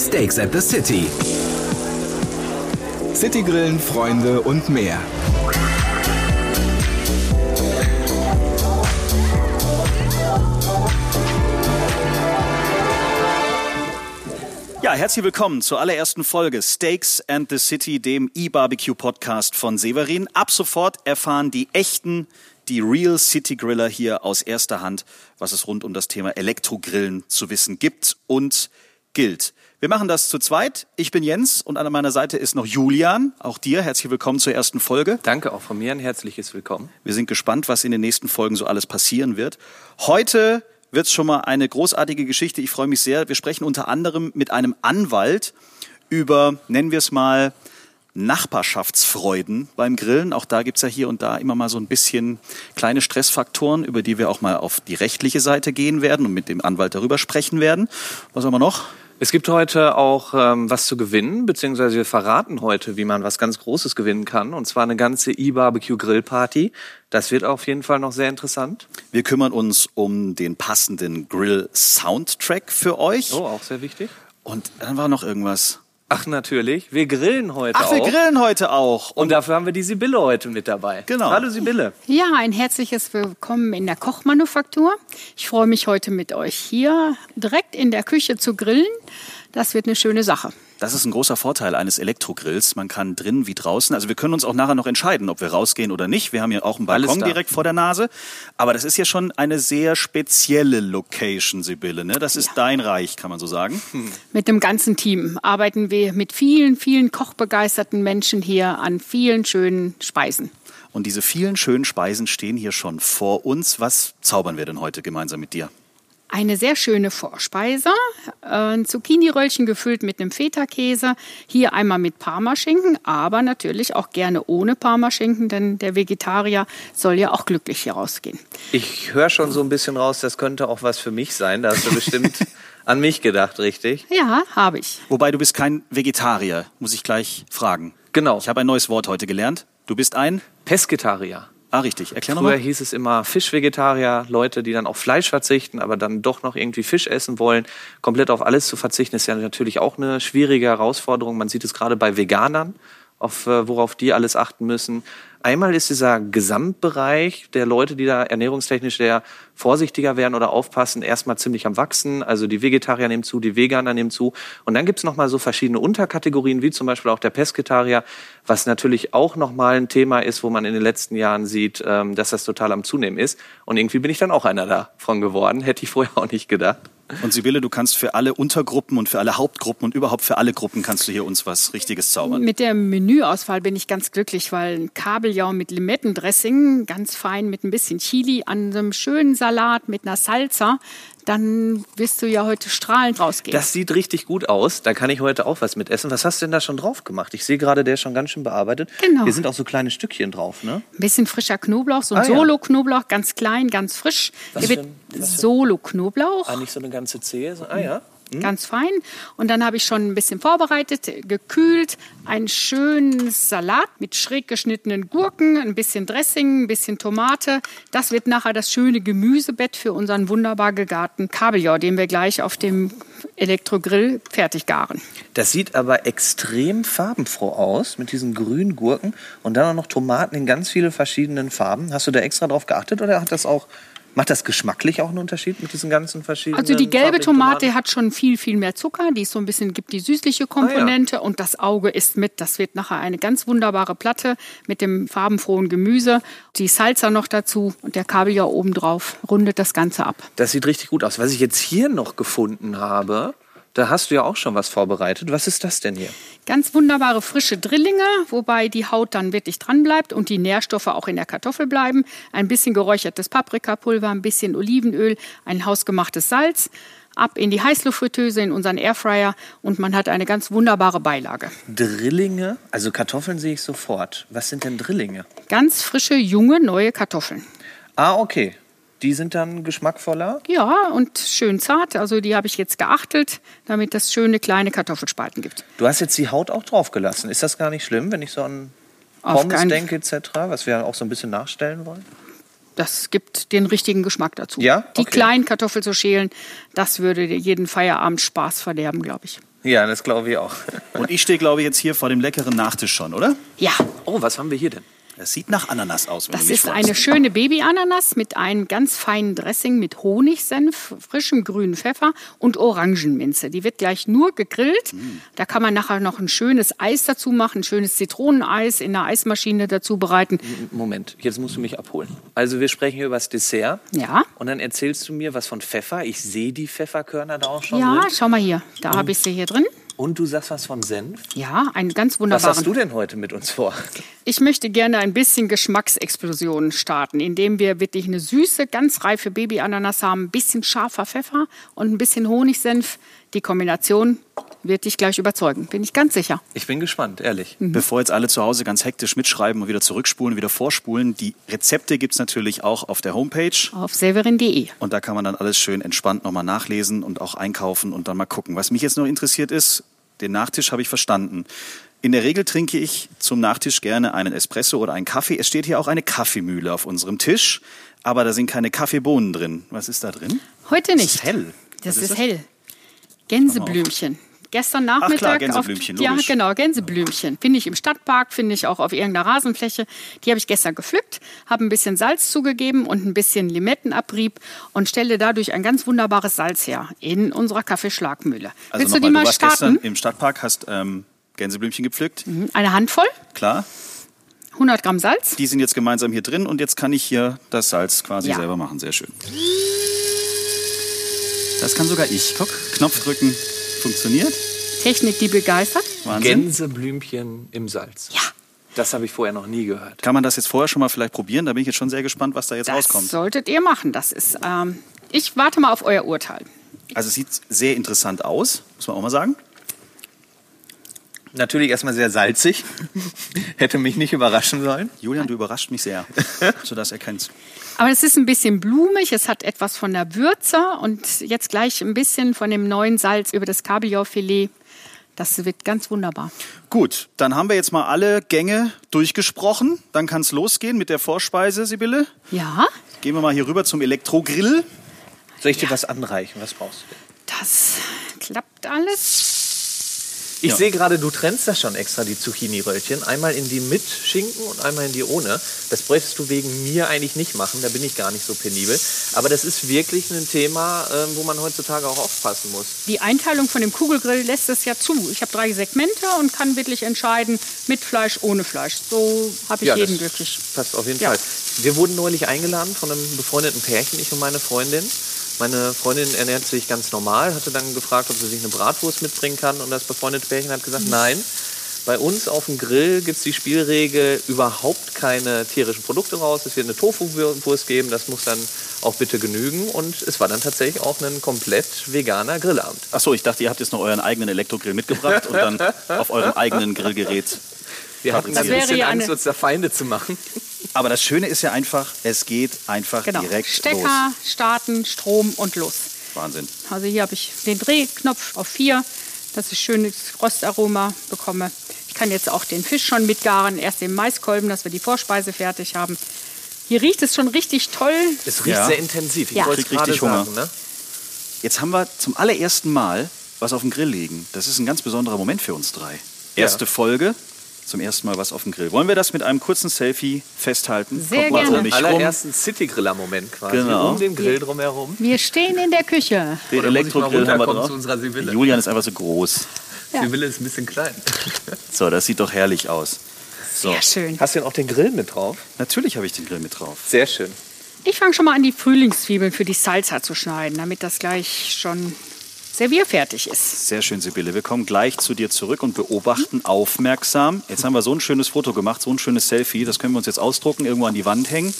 Steaks at the City. Citygrillen, Freunde und mehr. Ja, herzlich willkommen zur allerersten Folge Steaks and the City, dem E-Barbecue-Podcast von Severin. Ab sofort erfahren die echten, die Real City Griller hier aus erster Hand, was es rund um das Thema Elektrogrillen zu wissen gibt und gilt. Wir machen das zu zweit. Ich bin Jens und an meiner Seite ist noch Julian. Auch dir herzlich willkommen zur ersten Folge. Danke auch von mir ein herzliches Willkommen. Wir sind gespannt, was in den nächsten Folgen so alles passieren wird. Heute wird es schon mal eine großartige Geschichte. Ich freue mich sehr. Wir sprechen unter anderem mit einem Anwalt über, nennen wir es mal, Nachbarschaftsfreuden beim Grillen. Auch da gibt's ja hier und da immer mal so ein bisschen kleine Stressfaktoren, über die wir auch mal auf die rechtliche Seite gehen werden und mit dem Anwalt darüber sprechen werden. Was haben wir noch? Es gibt heute auch ähm, was zu gewinnen, beziehungsweise wir verraten heute, wie man was ganz Großes gewinnen kann, und zwar eine ganze E-Barbecue Grillparty. Das wird auf jeden Fall noch sehr interessant. Wir kümmern uns um den passenden Grill-Soundtrack für euch. Oh, auch sehr wichtig. Und dann war noch irgendwas. Ach, natürlich. Wir grillen heute Ach, auch. wir grillen heute auch. Und dafür haben wir die Sibylle heute mit dabei. Genau. Hallo Sibylle. Ja, ein herzliches Willkommen in der Kochmanufaktur. Ich freue mich heute mit euch hier direkt in der Küche zu grillen. Das wird eine schöne Sache. Das ist ein großer Vorteil eines Elektrogrills. Man kann drin wie draußen, also wir können uns auch nachher noch entscheiden, ob wir rausgehen oder nicht. Wir haben hier auch einen Balkon direkt vor der Nase. Aber das ist ja schon eine sehr spezielle Location, Sibylle. Ne? Das ist dein Reich, kann man so sagen. Mit dem ganzen Team arbeiten wir mit vielen, vielen kochbegeisterten Menschen hier an vielen schönen Speisen. Und diese vielen schönen Speisen stehen hier schon vor uns. Was zaubern wir denn heute gemeinsam mit dir? Eine sehr schöne Vorspeise, äh, ein Zucchini-Röllchen gefüllt mit einem Feta-Käse. Hier einmal mit Parmaschinken, aber natürlich auch gerne ohne Parmaschinken, denn der Vegetarier soll ja auch glücklich hier rausgehen. Ich höre schon so ein bisschen raus, das könnte auch was für mich sein. Da hast du bestimmt an mich gedacht, richtig? Ja, habe ich. Wobei du bist kein Vegetarier, muss ich gleich fragen. Genau. Ich habe ein neues Wort heute gelernt. Du bist ein? Pesketarier. Ah, richtig. Erklär Früher nochmal. hieß es immer Fischvegetarier, Leute, die dann auf Fleisch verzichten, aber dann doch noch irgendwie Fisch essen wollen. Komplett auf alles zu verzichten, ist ja natürlich auch eine schwierige Herausforderung. Man sieht es gerade bei Veganern, auf, äh, worauf die alles achten müssen. Einmal ist dieser Gesamtbereich der Leute, die da ernährungstechnisch sehr vorsichtiger werden oder aufpassen, erstmal ziemlich am Wachsen. Also die Vegetarier nehmen zu, die Veganer nehmen zu. Und dann gibt's noch mal so verschiedene Unterkategorien, wie zum Beispiel auch der Pesketarier, was natürlich auch noch mal ein Thema ist, wo man in den letzten Jahren sieht, ähm, dass das total am Zunehmen ist. Und irgendwie bin ich dann auch einer davon geworden. Hätte ich vorher auch nicht gedacht. Und Sibylle, du kannst für alle Untergruppen und für alle Hauptgruppen und überhaupt für alle Gruppen kannst du hier uns was Richtiges zaubern. Mit der Menüauswahl bin ich ganz glücklich, weil ein Kabeljau mit Limettendressing, ganz fein mit ein bisschen Chili, an einem schönen Salat mit einer Salsa, dann wirst du ja heute strahlend rausgehen. Das sieht richtig gut aus. Da kann ich heute auch was mit essen. Was hast du denn da schon drauf gemacht? Ich sehe gerade, der ist schon ganz schön bearbeitet. Genau. Hier sind auch so kleine Stückchen drauf, ne? ein bisschen frischer Knoblauch, so ein Ah. Solo-Knoblauch, ganz klein, ganz frisch. Was Der wird Solo-Knoblauch. Ah, nicht so eine ganze Zehe. So, ah ja. Ganz fein. Und dann habe ich schon ein bisschen vorbereitet, gekühlt, einen schönen Salat mit schräg geschnittenen Gurken, ein bisschen Dressing, ein bisschen Tomate. Das wird nachher das schöne Gemüsebett für unseren wunderbar gegarten Kabeljau, den wir gleich auf dem Elektrogrill fertig garen. Das sieht aber extrem farbenfroh aus mit diesen grünen Gurken und dann auch noch Tomaten in ganz viele verschiedenen Farben. Hast du da extra drauf geachtet oder hat das auch macht das geschmacklich auch einen Unterschied mit diesen ganzen verschiedenen? Also die gelbe Tomate Tomaten? hat schon viel, viel mehr Zucker. Die ist so ein bisschen, gibt die süßliche Komponente und das Auge isst mit. Das wird nachher eine ganz wunderbare Platte mit dem farbenfrohen Gemüse. Die Salsa noch dazu und der Kabeljau obendrauf rundet das Ganze ab. Das sieht richtig gut aus. Was ich jetzt hier noch gefunden habe, da hast du ja auch schon was vorbereitet. Was ist das denn hier? Ganz wunderbare frische Drillinge, wobei die Haut dann wirklich dran bleibt und die Nährstoffe auch in der Kartoffel bleiben. Ein bisschen geräuchertes Paprikapulver, ein bisschen Olivenöl, ein hausgemachtes Salz. Ab in die Heißluftfritteuse, in unseren Airfryer und man hat eine ganz wunderbare Beilage. Drillinge, also Kartoffeln sehe ich sofort. Was sind denn Drillinge? Ganz frische, junge, neue Kartoffeln. Ah, okay. Die sind dann geschmackvoller. Ja, und schön zart. Also die habe ich jetzt geachtelt, damit das schöne kleine Kartoffelspalten gibt. Du hast jetzt die Haut auch drauf gelassen. Ist das gar nicht schlimm, wenn ich so an Pommes denke etc., was wir auch so ein bisschen nachstellen wollen? Das gibt den richtigen Geschmack dazu. Ja? Die Okay. kleinen Kartoffeln zu schälen, das würde dir jeden Feierabend Spaß verderben, glaube ich. Ja, das glaube ich auch. Und ich stehe, glaube ich, jetzt hier vor dem leckeren Nachtisch schon, oder? Ja, Oh, was haben wir hier denn? Es sieht nach Ananas aus, wenn das du mich ist fragst. eine schöne Babyananas mit einem ganz feinen Dressing mit Honigsenf, frischem grünen Pfeffer und Orangenminze. Die wird gleich nur gegrillt. Da kann man nachher noch ein schönes Eis dazu machen, ein schönes Zitroneneis in der Eismaschine dazu bereiten. Moment, jetzt musst du mich abholen. Also wir sprechen hier über das Dessert. Ja. Und dann erzählst du mir was von Pfeffer. Ich sehe die Pfefferkörner da auch schon Ja, drin. schau mal hier. Da habe ich sie hier drin. Und du sagst was von Senf. Ja, einen ganz Was wunderbaren. hast du denn heute mit uns vor? Ich möchte gerne ein bisschen Geschmacksexplosion starten, indem wir wirklich eine süße, ganz reife Babyananas haben, ein bisschen scharfer Pfeffer und ein bisschen Honigsenf. Die Kombination wird dich gleich überzeugen, bin ich ganz sicher. Ich bin gespannt, ehrlich. Bevor jetzt alle zu Hause ganz hektisch mitschreiben und wieder zurückspulen, wieder vorspulen, die Rezepte gibt es natürlich auch auf der Homepage. Auf severin.de. Und da kann man dann alles schön entspannt nochmal nachlesen und auch einkaufen und dann mal gucken. Was mich jetzt noch interessiert ist, den Nachtisch habe ich verstanden. In der Regel trinke ich zum Nachtisch gerne einen Espresso oder einen Kaffee. Es steht hier auch eine Kaffeemühle auf unserem Tisch, aber da sind keine Kaffeebohnen drin. Was ist da drin? Heute nicht. Das ist hell. Das ist, ist das? hell. Gänseblümchen. Gestern Nachmittag klar, Gänseblümchen, auf, ja genau Gänseblümchen finde ich im Stadtpark finde ich auch auf irgendeiner Rasenfläche die habe ich gestern gepflückt habe ein bisschen Salz zugegeben und ein bisschen Limettenabrieb und stelle dadurch ein ganz wunderbares Salz her in unserer Kaffeeschlagmühle Also willst du die mal warst starten gestern im Stadtpark, hast ähm, Gänseblümchen gepflückt. eine Handvoll Klar. 100 Gramm Salz Die sind jetzt gemeinsam hier drin und jetzt kann ich hier das Salz quasi Ja. selber machen. Sehr schön. Das kann sogar ich. Guck, Knopf drücken, funktioniert. Technik die begeistert Wahnsinn. Gänseblümchen im Salz. ja Das habe ich vorher noch nie gehört. Kann man das jetzt vorher schon mal vielleicht probieren? Da bin ich jetzt schon sehr gespannt, was da jetzt das rauskommt. solltet ihr machen das ist ähm, ich warte mal auf euer Urteil Also es sieht sehr interessant aus, muss man auch mal sagen. Natürlich erstmal sehr salzig. Hätte mich nicht überraschen sollen. Julian, du überrascht mich sehr, so das erkennst. Aber es ist ein bisschen blumig, es hat etwas von der Würze und jetzt gleich ein bisschen von dem neuen Salz über das Kabeljaufilet. Das wird ganz wunderbar. Gut, dann haben wir jetzt mal alle Gänge durchgesprochen. Dann kann es losgehen mit der Vorspeise, Sibylle. Ja, Gehen wir mal hier rüber zum Elektrogrill. Soll ich dir was anreichen? Was brauchst du? das klappt alles. Ich Ja. sehe gerade, du trennst das schon extra, die Zucchini-Röllchen. Einmal in die mit Schinken und einmal in die ohne. Das bräuchtest du wegen mir eigentlich nicht machen, da bin ich gar nicht so penibel. Aber das ist wirklich ein Thema, ähm, wo man heutzutage auch aufpassen muss. Die Einteilung von dem Kugelgrill lässt es ja zu. Ich habe drei Segmente und kann wirklich entscheiden, mit Fleisch, ohne Fleisch. So habe ich Ja, jeden das glücklich. Passt auf jeden Ja. Fall. Wir wurden neulich eingeladen von einem befreundeten Pärchen, ich und meine Freundin. Meine Freundin ernährt sich ganz normal, hatte dann gefragt, ob sie sich eine Bratwurst mitbringen kann. Und das befreundete Pärchen hat gesagt, nein. Bei uns auf dem Grill gibt es die Spielregel, überhaupt keine tierischen Produkte raus. Es wird eine Tofu-Wurst geben, das muss dann auch bitte genügen. Und es war dann tatsächlich auch ein komplett veganer Grillabend. Ach so, ich dachte, ihr habt jetzt noch euren eigenen Elektrogrill mitgebracht und dann auf eurem eigenen Grillgerät. Wir hatten Das ein wäre bisschen ja Angst, uns da Feinde zu machen. Aber das Schöne ist ja einfach, es geht einfach Genau. direkt Stecker, starten, Strom und los. los. Wahnsinn. Also hier habe ich den Drehknopf auf 4, dass ich schönes Rostaroma bekomme. Ich kann jetzt auch den Fisch schon mitgaren, erst den Maiskolben, dass wir die Vorspeise fertig haben. Hier riecht es schon richtig toll. Es riecht Ja. sehr intensiv. Ich Ja. wollte es Krieg gerade richtig Hunger. sagen. Ne? Jetzt haben wir zum allerersten Mal was auf dem Grill liegen. Das ist ein ganz besonderer Moment für uns drei. Erste Folge, zum ersten Mal was auf dem Grill. Wollen wir das mit einem kurzen Selfie festhalten? Sehr Kommt gerne. um rum. allerersten City-Griller-Moment quasi. Genau. Um den Grill drumherum. Wir stehen in der Küche. Den Elektrogrill haben wir drauf. zu unserer Sibylle? Julian ist einfach so groß. Ja. Sibylle ist ein bisschen klein. So, das sieht doch herrlich aus. So, Sehr schön. Hast du denn auch den Grill mit drauf? natürlich habe ich den Grill mit drauf. Sehr schön. Ich fange schon mal an, die Frühlingszwiebeln für die Salsa zu schneiden, damit das gleich schon servierfertig ist. Sehr schön, Sibylle. Wir kommen gleich zu dir zurück und beobachten aufmerksam. Jetzt haben wir so ein schönes Foto gemacht, so ein schönes Selfie. Das können wir uns jetzt ausdrucken, irgendwo an die Wand hängen.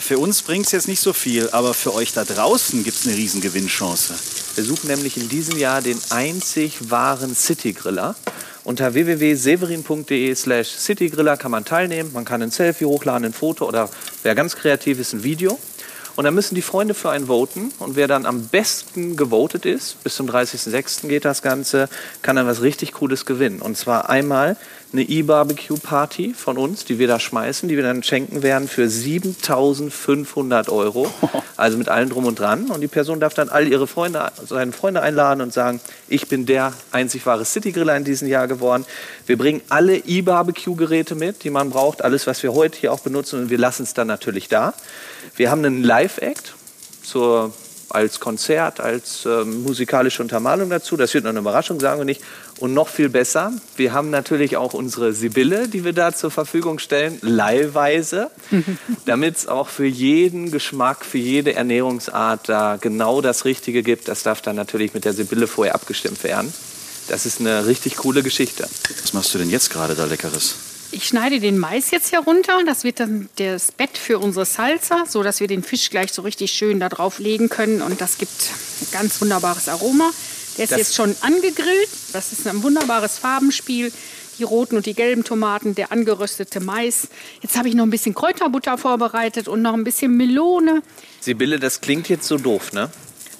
Für uns bringt es jetzt nicht so viel, aber für euch da draußen gibt es eine riesen Gewinnchance. Wir suchen nämlich in diesem Jahr den einzig wahren City-Griller. Unter www.severin.de slash citygriller kann man teilnehmen. Man kann ein Selfie hochladen, ein Foto oder wer ganz kreativ ist, ein Video. Und dann müssen die Freunde für einen voten. Und wer dann am besten gewotet ist, bis zum 30.06. geht das Ganze, kann dann was richtig Cooles gewinnen. Und zwar einmal eine E-Barbecue-Party von uns, die wir da schmeißen, die wir dann schenken werden für 7500 Euro. Also mit allem drum und dran. Und die Person darf dann all ihre Freunde, seine Freunde einladen und sagen, ich bin der einzig wahre City-Griller in diesem Jahr geworden. Wir bringen alle E-Barbecue-Geräte mit, die man braucht, alles, was wir heute hier auch benutzen und wir lassen es dann natürlich da. Wir haben einen Live-Act zur als Konzert, als äh, musikalische Untermalung dazu. Das wird noch eine Überraschung, sagen wir nicht. Und noch viel besser, wir haben natürlich auch unsere Sibylle, die wir da zur Verfügung stellen, leihweise, damit es auch für jeden Geschmack, für jede Ernährungsart da genau das Richtige gibt. Das darf dann natürlich mit der Sibylle vorher abgestimmt werden. Das ist eine richtig coole Geschichte. Was machst du denn jetzt gerade da Leckeres? Ich schneide den Mais jetzt herunter. Das wird dann das Bett für unsere Salsa, so dass wir den Fisch gleich so richtig schön da drauf legen können. Und das gibt ein ganz wunderbares Aroma. Der ist Das- jetzt schon angegrillt. Das ist ein wunderbares Farbenspiel. Die roten und die gelben Tomaten, der angeröstete Mais. Jetzt habe ich noch ein bisschen Kräuterbutter vorbereitet und noch ein bisschen Melone. Sibylle, das klingt jetzt so doof, ne?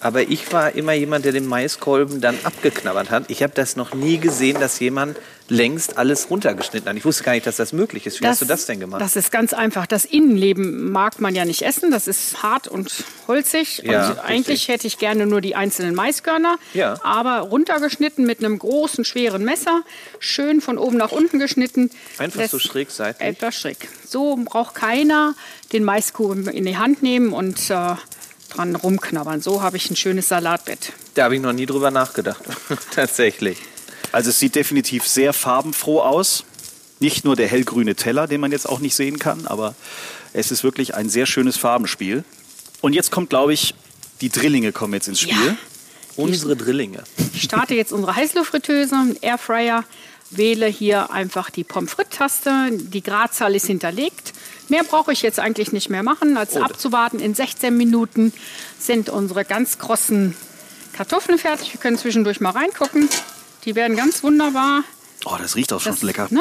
Aber ich war immer jemand, der den Maiskolben dann abgeknabbert hat. Ich habe das noch nie gesehen, dass jemand längst alles runtergeschnitten hat. Ich wusste gar nicht, dass das möglich ist. Wie hast du das denn gemacht? Das ist ganz einfach. Das Innenleben mag man ja nicht essen. Das ist hart und holzig. Ja, und eigentlich richtig. hätte ich gerne nur die einzelnen Maiskörner. Ja. Aber runtergeschnitten mit einem großen, schweren Messer. Schön von oben nach unten geschnitten. Einfach Das- so schräg seitlich? Etwas schräg. So braucht keiner den Maiskuchen in die Hand nehmen und äh, dran rumknabbern. So habe ich ein schönes Salatbett. Da habe ich noch nie drüber nachgedacht. Tatsächlich. Also es sieht definitiv sehr farbenfroh aus. Nicht nur der hellgrüne Teller, den man jetzt auch nicht sehen kann, aber es ist wirklich ein sehr schönes Farbenspiel. Und jetzt kommt, glaube ich, die Drillinge kommen jetzt ins Spiel. Ja. Unsere Drillinge. Ich starte jetzt unsere Heißluftfritteuse, Airfryer, wähle hier einfach die Pommes frites-Taste. Die Gradzahl ist hinterlegt. Mehr brauche ich jetzt eigentlich nicht mehr machen, als abzuwarten. In 16 Minuten sind unsere ganz krossen Kartoffeln fertig. Wir können zwischendurch mal reingucken. Die werden ganz wunderbar. Oh, das riecht auch schon Das, lecker. Ne,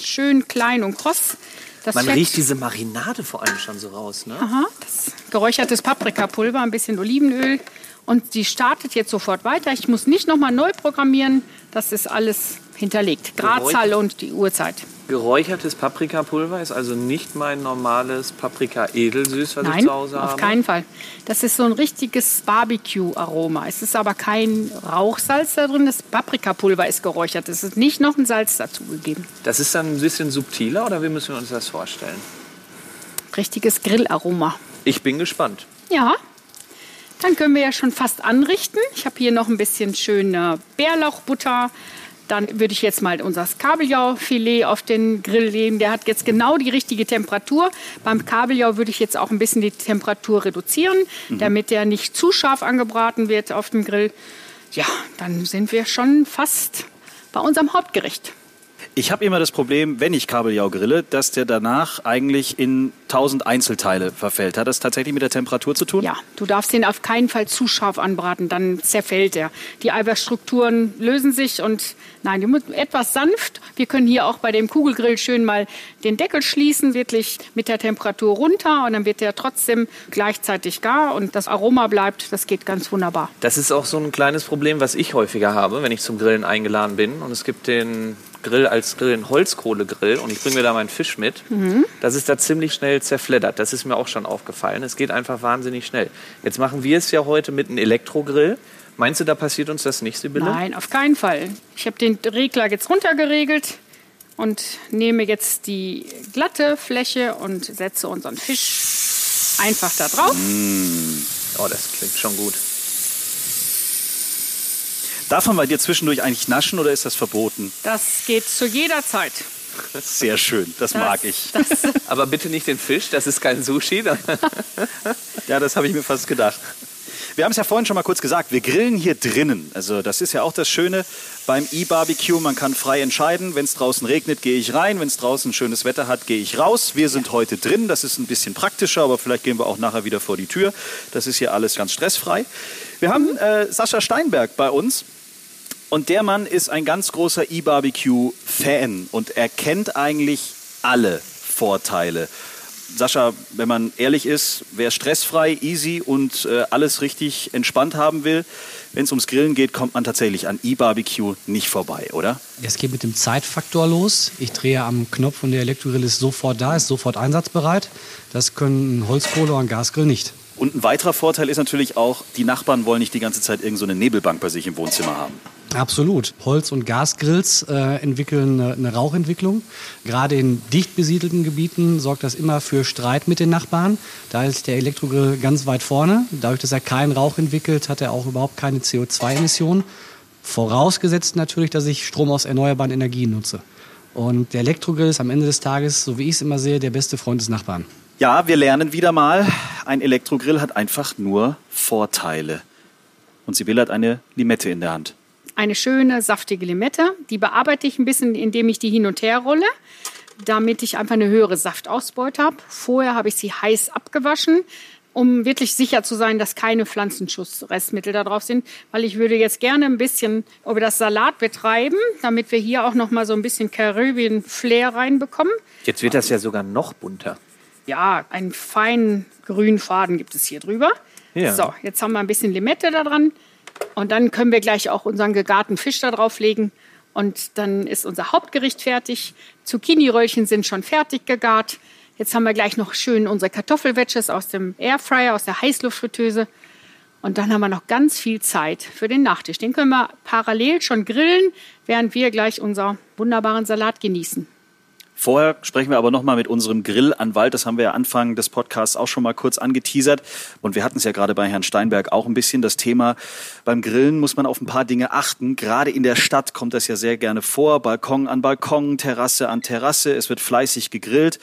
schön klein und kross. Das Man Fett- riecht diese Marinade vor allem schon so raus, ne? Aha, das geräuchertes Paprikapulver, ein bisschen Olivenöl. Und die startet jetzt sofort weiter. Ich muss nicht nochmal neu programmieren. Das ist alles hinterlegt. Gradzahl und die Uhrzeit. Geräuchertes Paprikapulver ist also nicht mein normales Paprika-Edelsüß, was ich Nein, zu Hause auf habe. keinen Fall. Das ist so ein richtiges Barbecue-Aroma. Es ist aber kein Rauchsalz da drin. Das Paprikapulver ist geräuchert. Es ist nicht noch ein Salz dazugegeben. Das ist dann ein bisschen subtiler oder wie müssen wir uns das vorstellen? Richtiges Grillaroma. Ich bin gespannt. Ja, dann können wir ja schon fast anrichten. Ich habe hier noch ein bisschen schöne Bärlauchbutter. Dann würde ich jetzt mal unser Kabeljaufilet auf den Grill legen. Der hat jetzt genau die richtige Temperatur. Beim Kabeljau würde ich jetzt auch ein bisschen die Temperatur reduzieren, damit der nicht zu scharf angebraten wird auf dem Grill. Ja, dann sind wir schon fast bei unserem Hauptgericht. Ich habe immer das Problem, wenn ich Kabeljau grille, dass der danach eigentlich in tausend Einzelteile verfällt. Hat das tatsächlich mit der Temperatur zu tun? Ja, du darfst den auf keinen Fall zu scharf anbraten, dann zerfällt er. Die Eiweißstrukturen lösen sich und nein, die muss etwas sanft. Wir können hier auch bei dem Kugelgrill schön mal den Deckel schließen, wirklich mit der Temperatur runter und dann wird der trotzdem gleichzeitig gar und das Aroma bleibt. Das geht ganz wunderbar. Das ist auch so ein kleines Problem, was ich häufiger habe, wenn ich zum Grillen eingeladen bin. Und es gibt den Grill als Grill, einen Holzkohlegrill und ich bringe mir da meinen Fisch mit. Das ist da ziemlich schnell zerfleddert. Das ist mir auch schon aufgefallen. Es geht einfach wahnsinnig schnell. Jetzt machen wir es ja heute mit einem Elektrogrill. Meinst du, da passiert uns das nicht, Sibylle? Nein, auf keinen Fall. Ich habe den Regler jetzt runtergeregelt und nehme jetzt die glatte Fläche und setze unseren Fisch einfach da drauf. Oh, das klingt schon gut. Darf man bei dir zwischendurch eigentlich naschen oder ist das verboten? Das geht zu jeder Zeit. Sehr schön, das mag ich. Das, Aber bitte nicht den Fisch, das ist kein Sushi. Ja, das habe ich mir fast gedacht. Wir haben es ja vorhin schon mal kurz gesagt, wir grillen hier drinnen. Also das ist ja auch das Schöne beim E-Barbecue. Man kann frei entscheiden, wenn es draußen regnet, gehe ich rein. Wenn es draußen schönes Wetter hat, gehe ich raus. Wir sind heute drin. Das ist ein bisschen praktischer, aber vielleicht gehen wir auch nachher wieder vor die Tür. Das ist hier alles ganz stressfrei. Wir haben äh, Sascha Steinberg bei uns. Und der Mann ist ein ganz großer E-Barbecue-Fan und er kennt eigentlich alle Vorteile. Sascha, wenn man ehrlich ist, wer stressfrei, easy und äh, alles richtig entspannt haben will, wenn es ums Grillen geht, kommt man tatsächlich an E-Barbecue nicht vorbei, oder? Es geht mit dem Zeitfaktor los. Ich drehe am Knopf und der Elektrogrill ist sofort da, ist sofort einsatzbereit. Das können ein Holzkohle oder ein Gasgrill nicht. Und ein weiterer Vorteil ist natürlich auch, die Nachbarn wollen nicht die ganze Zeit irgendeine so Nebelbank bei sich im Wohnzimmer haben. Absolut. Holz- und Gasgrills äh, entwickeln eine, eine, Rauchentwicklung. Gerade in dicht besiedelten Gebieten sorgt das immer für Streit mit den Nachbarn. Da ist der Elektrogrill ganz weit vorne. Dadurch, dass er keinen Rauch entwickelt, hat er auch überhaupt keine CO2-Emissionen. Vorausgesetzt natürlich, dass ich Strom aus erneuerbaren Energien nutze. Und der Elektrogrill ist am Ende des Tages, so wie ich es immer sehe, der beste Freund des Nachbarn. Ja, wir lernen wieder mal, ein Elektrogrill hat einfach nur Vorteile. Und Sibylle hat eine Limette in der Hand eine schöne, saftige Limette. Die bearbeite ich ein bisschen, indem ich die hin und her rolle, damit ich einfach eine höhere Saftausbeute habe. Vorher habe ich sie heiß abgewaschen, um wirklich sicher zu sein, dass keine Pflanzenschutzrestmittel da drauf sind. Weil ich würde jetzt gerne ein bisschen über das Salat betreiben, damit wir hier auch noch mal so ein bisschen Caribbean Flair reinbekommen. Jetzt wird das ja sogar noch bunter. Ja, einen feinen grünen Faden gibt es hier drüber. Ja. So, jetzt haben wir ein bisschen Limette da dran. Und dann können wir gleich auch unseren gegarten Fisch da drauflegen. Und dann ist unser Hauptgericht fertig. Zucchini-Röllchen sind schon fertig gegart. Jetzt haben wir gleich noch schön unsere Kartoffelwedges aus dem Airfryer, aus der Heißluftfritteuse. Und dann haben wir noch ganz viel Zeit für den Nachtisch. Den können wir parallel schon grillen, während wir gleich unseren wunderbaren Salat genießen. Vorher sprechen wir aber nochmal mit unserem Grillanwalt. Das haben wir ja Anfang des Podcasts auch schon mal kurz angeteasert. Und wir hatten es ja gerade bei Herrn Steinberg auch ein bisschen. Das Thema beim Grillen muss man auf ein paar Dinge achten. Gerade in der Stadt kommt das ja sehr gerne vor. Balkon an Balkon, Terrasse an Terrasse. Es wird fleißig gegrillt.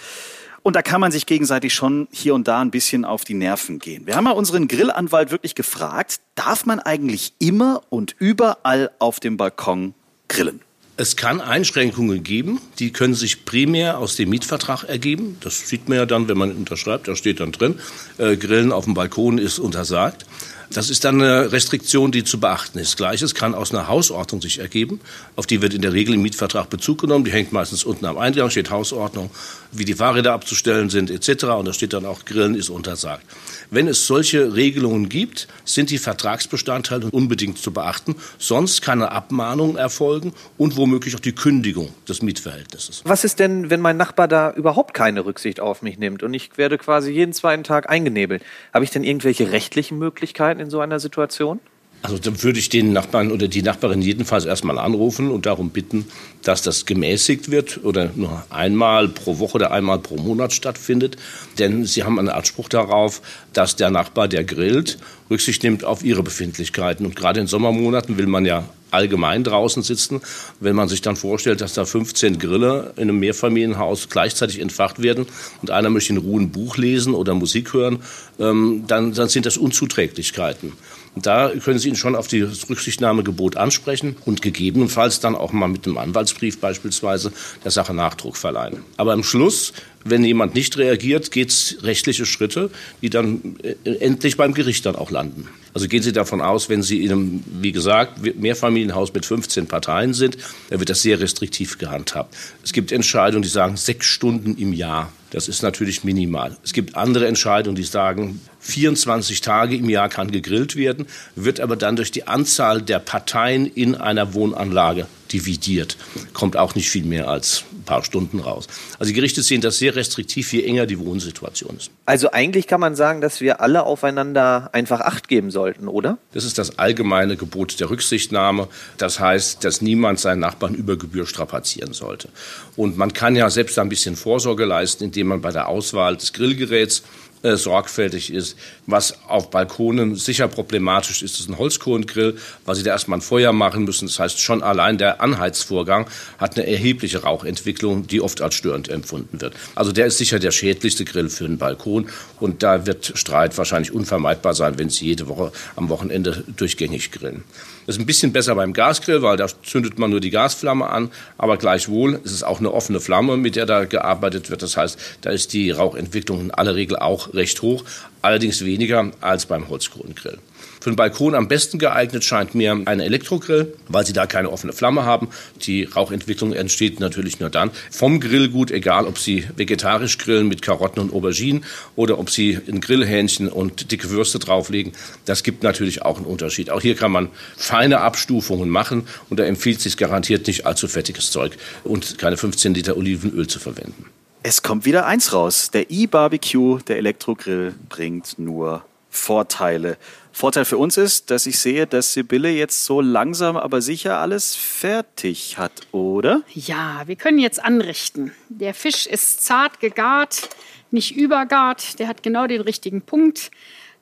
Und da kann man sich gegenseitig schon hier und da ein bisschen auf die Nerven gehen. Wir haben mal unseren Grillanwalt wirklich gefragt, darf man eigentlich immer und überall auf dem Balkon grillen? Es kann Einschränkungen geben, die können sich primär aus dem Mietvertrag ergeben. Das sieht man ja dann, wenn man unterschreibt, da steht dann drin, äh, Grillen auf dem Balkon ist untersagt. Das ist dann eine Restriktion, die zu beachten ist. Gleiches kann aus einer Hausordnung sich ergeben. Auf die wird in der Regel im Mietvertrag Bezug genommen. Die hängt meistens unten am Eingang, steht Hausordnung, wie die Fahrräder abzustellen sind etc. Und da steht dann auch, Grillen ist untersagt. Wenn es solche Regelungen gibt, sind die Vertragsbestandteile unbedingt zu beachten. Sonst kann eine Abmahnung erfolgen und womöglich auch die Kündigung des Mietverhältnisses. Was ist denn, wenn mein Nachbar da überhaupt keine Rücksicht auf mich nimmt und ich werde quasi jeden zweiten Tag eingenebelt? Habe ich denn irgendwelche rechtlichen Möglichkeiten? In so einer Situation? Also dann würde ich den Nachbarn oder die Nachbarin jedenfalls erstmal anrufen und darum bitten, dass das gemäßigt wird oder nur einmal pro Woche oder einmal pro Monat stattfindet. Denn sie haben einen Anspruch darauf, dass der Nachbar, der grillt, Rücksicht nimmt auf ihre Befindlichkeiten. Und gerade in Sommermonaten will man ja allgemein draußen sitzen. Wenn man sich dann vorstellt, dass da 15 Grille in einem Mehrfamilienhaus gleichzeitig entfacht werden und einer möchte in Ruhe ein Buch lesen oder Musik hören, ähm, dann, dann sind das Unzuträglichkeiten. Da können Sie ihn schon auf das Rücksichtnahmegebot ansprechen und gegebenenfalls dann auch mal mit einem Anwaltsbrief beispielsweise der Sache Nachdruck verleihen. Aber am Schluss wenn jemand nicht reagiert, geht es rechtliche Schritte, die dann äh, endlich beim Gericht dann auch landen. Also gehen Sie davon aus, wenn Sie in einem, wie gesagt, Mehrfamilienhaus mit 15 Parteien sind, dann wird das sehr restriktiv gehandhabt. Es gibt Entscheidungen, die sagen sechs Stunden im Jahr. Das ist natürlich minimal. Es gibt andere Entscheidungen, die sagen, 24 Tage im Jahr kann gegrillt werden, wird aber dann durch die Anzahl der Parteien in einer Wohnanlage dividiert. Kommt auch nicht viel mehr als ein paar Stunden raus. Also die Gerichte sehen das sehr restriktiv, je enger die Wohnsituation ist. Also eigentlich kann man sagen, dass wir alle aufeinander einfach Acht geben sollten, oder? Das ist das allgemeine Gebot der Rücksichtnahme. Das heißt, dass niemand seinen Nachbarn über Gebühr strapazieren sollte. Und man kann ja selbst ein bisschen Vorsorge leisten, indem man bei der Auswahl des Grillgeräts äh, sorgfältig ist. Was auf Balkonen sicher problematisch ist, ist ein Holzkohlengrill, weil Sie da erstmal ein Feuer machen müssen. Das heißt, schon allein der Anheizvorgang hat eine erhebliche Rauchentwicklung, die oft als störend empfunden wird. Also der ist sicher der schädlichste Grill für einen Balkon und da wird Streit wahrscheinlich unvermeidbar sein, wenn Sie jede Woche am Wochenende durchgängig grillen. Das ist ein bisschen besser beim Gasgrill, weil da zündet man nur die Gasflamme an, aber gleichwohl ist es auch eine offene Flamme, mit der da gearbeitet wird. Das heißt, da ist die Rauchentwicklung in aller Regel auch recht hoch, allerdings weniger als beim Holzkohlengrill. Für den Balkon am besten geeignet scheint mir ein Elektrogrill, weil sie da keine offene Flamme haben. Die Rauchentwicklung entsteht natürlich nur dann vom Grillgut, egal ob sie vegetarisch grillen mit Karotten und Auberginen oder ob sie ein Grillhähnchen und dicke Würste drauflegen. Das gibt natürlich auch einen Unterschied. Auch hier kann man feine Abstufungen machen und da empfiehlt sich garantiert nicht allzu fettiges Zeug und keine 15 Liter Olivenöl zu verwenden. Es kommt wieder eins raus. Der E-Barbecue, der Elektrogrill, bringt nur Vorteile. Vorteil für uns ist, dass ich sehe, dass Sibylle jetzt so langsam aber sicher alles fertig hat, oder? Ja, wir können jetzt anrichten. Der Fisch ist zart gegart, nicht übergart. Der hat genau den richtigen Punkt.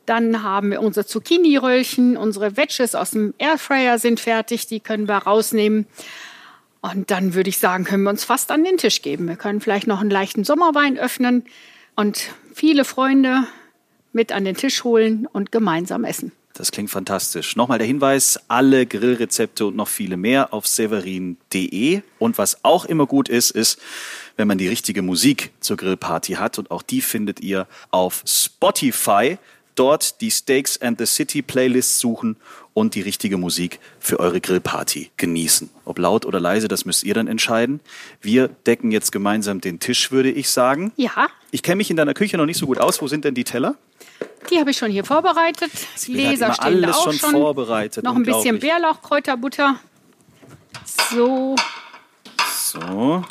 Dann haben wir unsere Zucchini-Röllchen, unsere Wedges aus dem Airfryer sind fertig, die können wir rausnehmen. Und dann würde ich sagen, können wir uns fast an den Tisch geben. Wir können vielleicht noch einen leichten Sommerwein öffnen und viele Freunde mit an den Tisch holen und gemeinsam essen. Das klingt fantastisch. Nochmal der Hinweis, alle Grillrezepte und noch viele mehr auf severin.de. Und was auch immer gut ist, ist, wenn man die richtige Musik zur Grillparty hat. Und auch die findet ihr auf Spotify. Dort die Steaks and the City Playlist suchen und die richtige Musik für eure Grillparty genießen. Ob laut oder leise, das müsst ihr dann entscheiden. Wir decken jetzt gemeinsam den Tisch, würde ich sagen. Ja, Ich kenne mich in deiner Küche noch nicht so gut aus. Wo sind denn die Teller? die habe ich schon hier vorbereitet. Sibylle hat Gläser immer stehen alles auch schon schon. vorbereitet. Noch ein bisschen Unglaublich. Bärlauch, Kräuterbutter. So. So.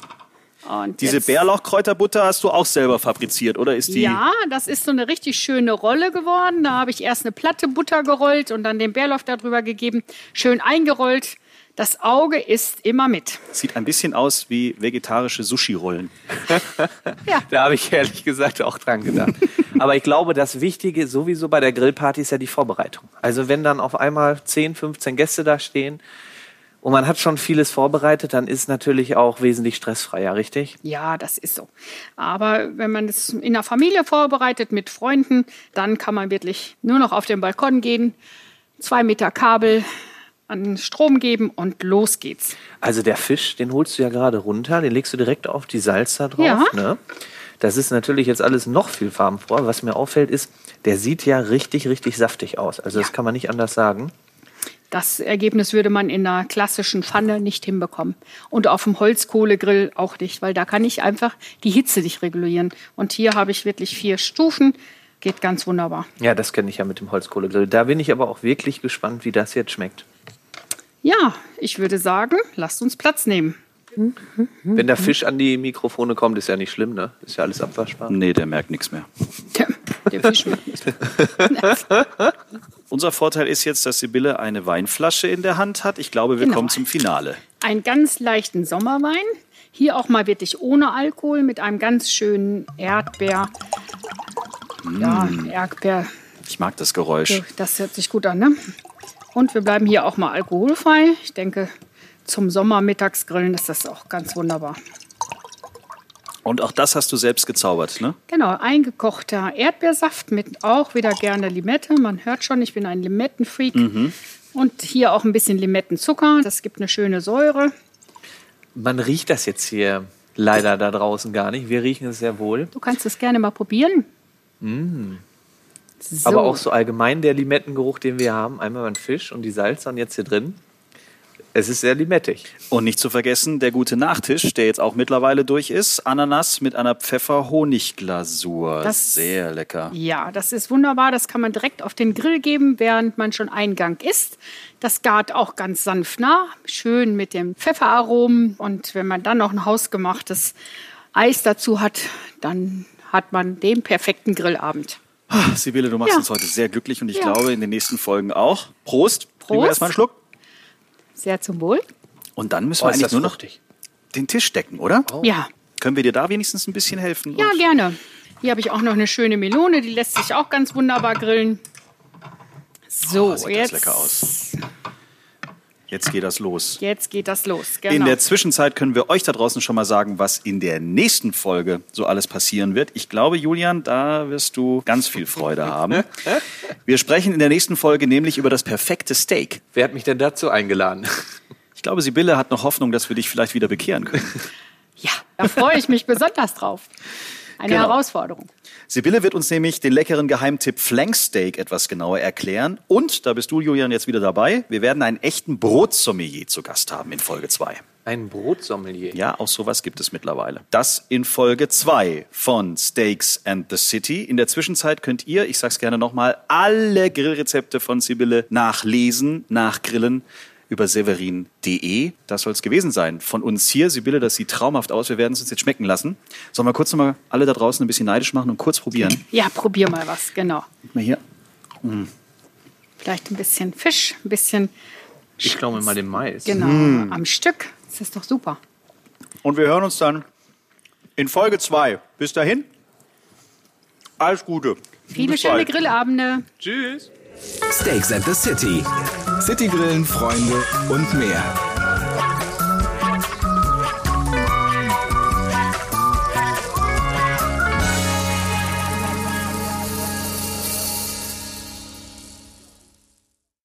Und Diese Bärlauchkräuterbutter hast du auch selber fabriziert, oder ist die? Ja, das ist so eine richtig schöne Rolle geworden. Da habe ich erst eine Platte Butter gerollt und dann den Bärlauch darüber gegeben. Schön eingerollt. Das Auge isst immer mit. Sieht ein bisschen aus wie vegetarische Sushi-Rollen. Da habe ich ehrlich gesagt auch dran gedacht. Aber ich glaube, das Wichtige sowieso bei der Grillparty ist ja die Vorbereitung. Also wenn dann auf einmal 10, 15 Gäste da stehen und man hat schon vieles vorbereitet, dann ist es natürlich auch wesentlich stressfreier, richtig? Ja, das ist so. Aber wenn man es in der Familie vorbereitet mit Freunden, dann kann man wirklich nur noch auf den Balkon gehen, zwei Meter Kabel an den Strom geben und los geht's. Also der Fisch, den holst du ja gerade runter, den legst du direkt auf die Salsa drauf. Ja. Ne? Das ist natürlich jetzt alles noch viel farbenfroher. Was mir auffällt, ist, der sieht ja richtig, richtig saftig aus. Also das Ja. kann man nicht anders sagen. Das Ergebnis würde man in einer klassischen Pfanne nicht hinbekommen. Und auf dem Holzkohlegrill auch nicht, weil da kann ich einfach die Hitze nicht regulieren. Und hier habe ich wirklich vier Stufen. Geht ganz wunderbar. Ja, das kenne ich ja mit dem Holzkohlegrill. Da bin ich aber auch wirklich gespannt, wie das jetzt schmeckt. Ja, ich würde sagen, lasst uns Platz nehmen. Wenn der Fisch an die Mikrofone kommt, ist ja nicht schlimm, ne? Ist ja alles abwaschbar. Nee, der merkt nichts mehr. Tja, Der Fisch. Unser Vorteil ist jetzt, dass Sibylle eine Weinflasche in der Hand hat. Ich glaube, wir Genau. kommen zum Finale. Einen ganz leichten Sommerwein. Hier auch mal wirklich ohne Alkohol mit einem ganz schönen Erdbeer. Ja, Erdbeer. Ich mag das Geräusch. Das hört sich gut an, ne? Und wir bleiben hier auch mal alkoholfrei. Ich denke, zum Sommermittagsgrillen ist das auch ganz wunderbar. Und auch das hast du selbst gezaubert, ne? Genau, eingekochter Erdbeersaft mit auch wieder gerne Limette. Man hört schon, ich bin ein Limettenfreak. Und hier auch ein bisschen Limettenzucker. Das gibt eine schöne Säure. Man riecht das jetzt hier leider da draußen gar nicht. Wir riechen es sehr wohl. Du kannst es gerne mal probieren. So. Aber auch so allgemein der Limettengeruch, den wir haben. Einmal beim Fisch und die Salze und jetzt hier drin. Es ist sehr limettig. Und nicht zu vergessen, der gute Nachtisch, der jetzt auch mittlerweile durch ist. Ananas mit einer Pfeffer-Honig-Glasur. Das- Sehr lecker. Ja, das ist wunderbar. Das kann man direkt auf den Grill geben, während man schon einen Gang isst. Das gart auch ganz sanft nah, schön mit dem Pfefferaromen. Und wenn man dann noch ein hausgemachtes Eis dazu hat, dann hat man den perfekten Grillabend. Ah, Sibylle, du machst Ja. uns heute sehr glücklich und ich Ja. glaube in den nächsten Folgen auch. Prost. Prost. erstmal einen Schluck. Sehr zum Wohl. Und dann müssen Oh, wir eigentlich das nur noch den Tisch decken, oder? Ja, Können wir dir da wenigstens ein bisschen helfen? ja, gerne. Hier habe ich auch noch eine schöne Melone, die lässt sich auch ganz wunderbar grillen. So, Oh, sieht das jetzt, lecker aus. Jetzt geht das los. jetzt geht das los. Genau. In der Zwischenzeit können wir euch da draußen schon mal sagen, was in der nächsten Folge so alles passieren wird. Ich glaube, Julian, da wirst du ganz viel Freude haben. Wir sprechen in der nächsten Folge nämlich über das perfekte Steak. Wer hat mich denn dazu eingeladen? Ich glaube, Sibylle hat noch Hoffnung, dass wir dich vielleicht wieder bekehren können. ja, da freue ich mich besonders drauf. Eine Genau. Herausforderung. Sibylle wird uns nämlich den leckeren Geheimtipp Flanksteak etwas genauer erklären. Und, da bist du, Julian, jetzt wieder dabei, wir werden einen echten Brotsommelier zu Gast haben in Folge 2. Ein Brotsommelier. Ja, auch sowas gibt es mittlerweile. Das in Folge 2 von Steaks and the City. In der Zwischenzeit könnt ihr, ich sag's gerne nochmal, alle Grillrezepte von Sibylle nachlesen, nachgrillen über severin.de. Das soll es gewesen sein. Von uns hier, Sibylle, das sieht traumhaft aus. Wir werden es uns jetzt schmecken lassen. Sollen wir kurz nochmal alle da draußen ein bisschen neidisch machen und kurz probieren? Ja, probier mal was, genau. Mal hier. Vielleicht ein bisschen Fisch, ein bisschen, Ich glaube mal den Mais. genau, Hm. am Stück. Das ist doch super. Und wir hören uns dann in Folge 2. Bis dahin, alles Gute. Viele Bis schöne bald. Grillabende. Tschüss. Steaks at the City. Citygrillen, Freunde und mehr.